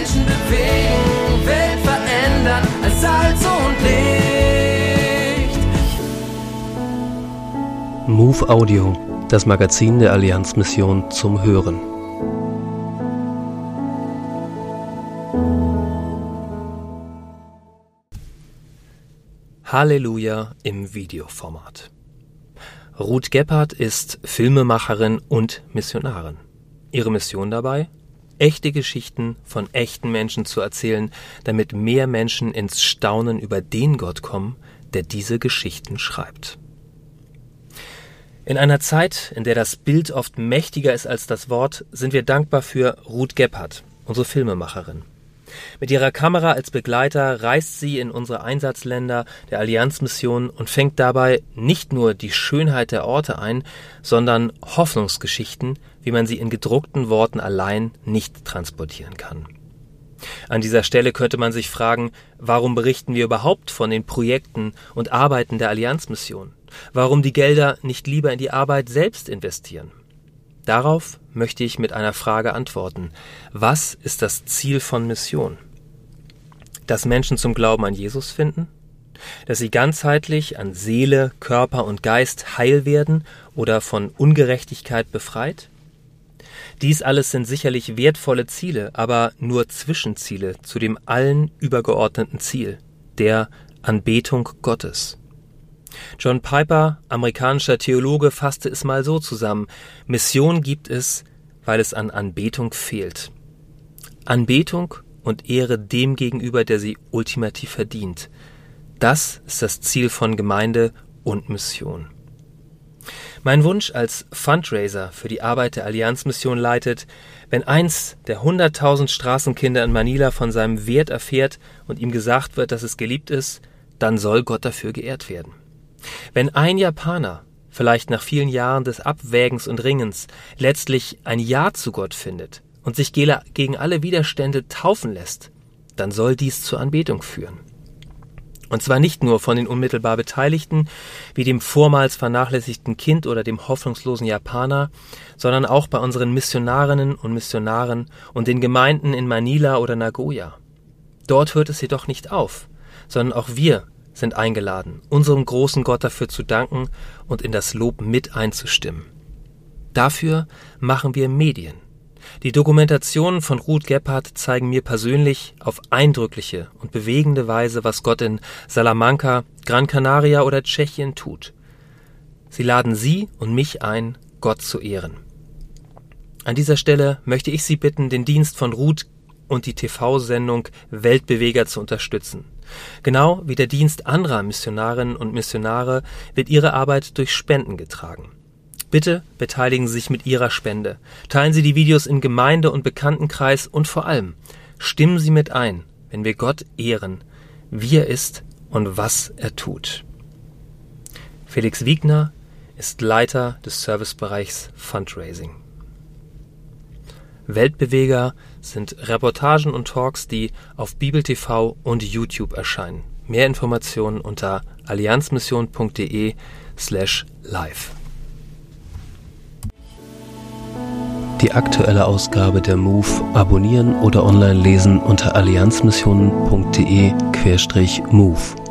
Menschen bewegen, Welt verändern als Salz und Licht. Move Audio, das Magazin der Allianzmission zum Hören. Halleluja im Videoformat. Ruth Gebhardt ist Filmemacherin und Missionarin. Ihre Mission dabei? Echte Geschichten von echten Menschen zu erzählen, damit mehr Menschen ins Staunen über den Gott kommen, der diese Geschichten schreibt. In einer Zeit, in der das Bild oft mächtiger ist als das Wort, sind wir dankbar für Ruth Gebhardt, unsere Filmemacherin. Mit ihrer Kamera als Begleiter reist sie in unsere Einsatzländer der Allianzmission und fängt dabei nicht nur die Schönheit der Orte ein, sondern Hoffnungsgeschichten, wie man sie in gedruckten Worten allein nicht transportieren kann. An dieser Stelle könnte man sich fragen, warum berichten wir überhaupt von den Projekten und Arbeiten der Allianzmission? Warum die Gelder nicht lieber in die Arbeit selbst investieren? Darauf möchte ich mit einer Frage antworten. Was ist das Ziel von Mission? Dass Menschen zum Glauben an Jesus finden? Dass sie ganzheitlich an Seele, Körper und Geist heil werden oder von Ungerechtigkeit befreit? Dies alles sind sicherlich wertvolle Ziele, aber nur Zwischenziele zu dem allen übergeordneten Ziel, der Anbetung Gottes. John Piper, amerikanischer Theologe, fasste es mal so zusammen. Mission gibt es, weil es an Anbetung fehlt. Anbetung und Ehre dem gegenüber, der sie ultimativ verdient. Das ist das Ziel von Gemeinde und Mission. Mein Wunsch als Fundraiser für die Arbeit der Allianzmission leitet, wenn eins der hunderttausend Straßenkinder in Manila von seinem Wert erfährt und ihm gesagt wird, dass es geliebt ist, dann soll Gott dafür geehrt werden. Wenn ein Japaner, vielleicht nach vielen Jahren des Abwägens und Ringens, letztlich ein Ja zu Gott findet und sich gegen alle Widerstände taufen lässt, dann soll dies zur Anbetung führen. Und zwar nicht nur von den unmittelbar Beteiligten, wie dem vormals vernachlässigten Kind oder dem hoffnungslosen Japaner, sondern auch bei unseren Missionarinnen und Missionaren und den Gemeinden in Manila oder Nagoya. Dort hört es jedoch nicht auf, sondern auch wir sind eingeladen, unserem großen Gott dafür zu danken und in das Lob mit einzustimmen. Dafür machen wir Medien. Die Dokumentationen von Ruth Gebhardt zeigen mir persönlich auf eindrückliche und bewegende Weise, was Gott in Salamanca, Gran Canaria oder Tschechien tut. Sie laden Sie und mich ein, Gott zu ehren. An dieser Stelle möchte ich Sie bitten, den Dienst von Ruth und die TV-Sendung Weltbeweger zu unterstützen. Genau wie der Dienst anderer Missionarinnen und Missionare wird ihre Arbeit durch Spenden getragen. Bitte beteiligen Sie sich mit Ihrer Spende. Teilen Sie die Videos in Gemeinde und Bekanntenkreis und vor allem stimmen Sie mit ein, wenn wir Gott ehren, wie er ist und was er tut. Felix Wiegner ist Leiter des Servicebereichs Fundraising. Weltbeweger sind Reportagen und Talks, die auf Bibel TV und YouTube erscheinen. Mehr Informationen unter allianzmission.de slash live. Die aktuelle Ausgabe der MOVE abonnieren oder online lesen unter allianzmissionen.de-MOVE.